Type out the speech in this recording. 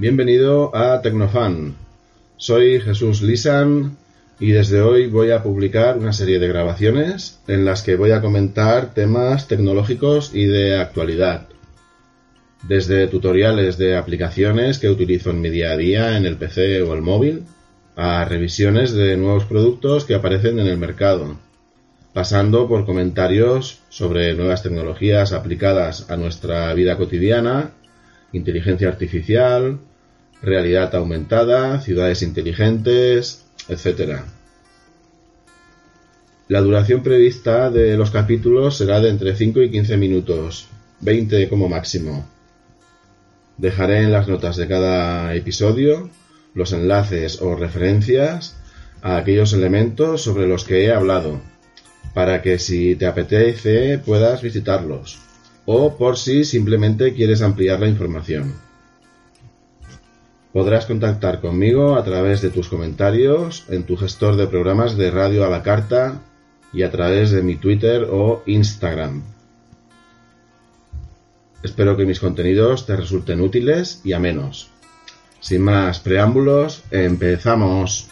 Bienvenido a Tecnofan. Soy Jesús Lisan y desde hoy voy a publicar una serie de grabaciones en las que voy a comentar temas tecnológicos y de actualidad. Desde tutoriales de aplicaciones que utilizo en mi día a día en el PC o el móvil, a revisiones de nuevos productos que aparecen en el mercado, pasando por comentarios sobre nuevas tecnologías aplicadas a nuestra vida cotidiana, inteligencia artificial, realidad aumentada, ciudades inteligentes, etc. La duración prevista de los capítulos será de entre 5 y 15 minutos, 20 como máximo. Dejaré en las notas de cada episodio los enlaces o referencias a aquellos elementos sobre los que he hablado, para que si te apetece puedas visitarlos, o por si simplemente quieres ampliar la información. Podrás contactar conmigo a través de tus comentarios en tu gestor de programas de radio a la carta y a través de mi Twitter o Instagram. Espero que mis contenidos te resulten útiles y amenos. Sin más preámbulos, empezamos.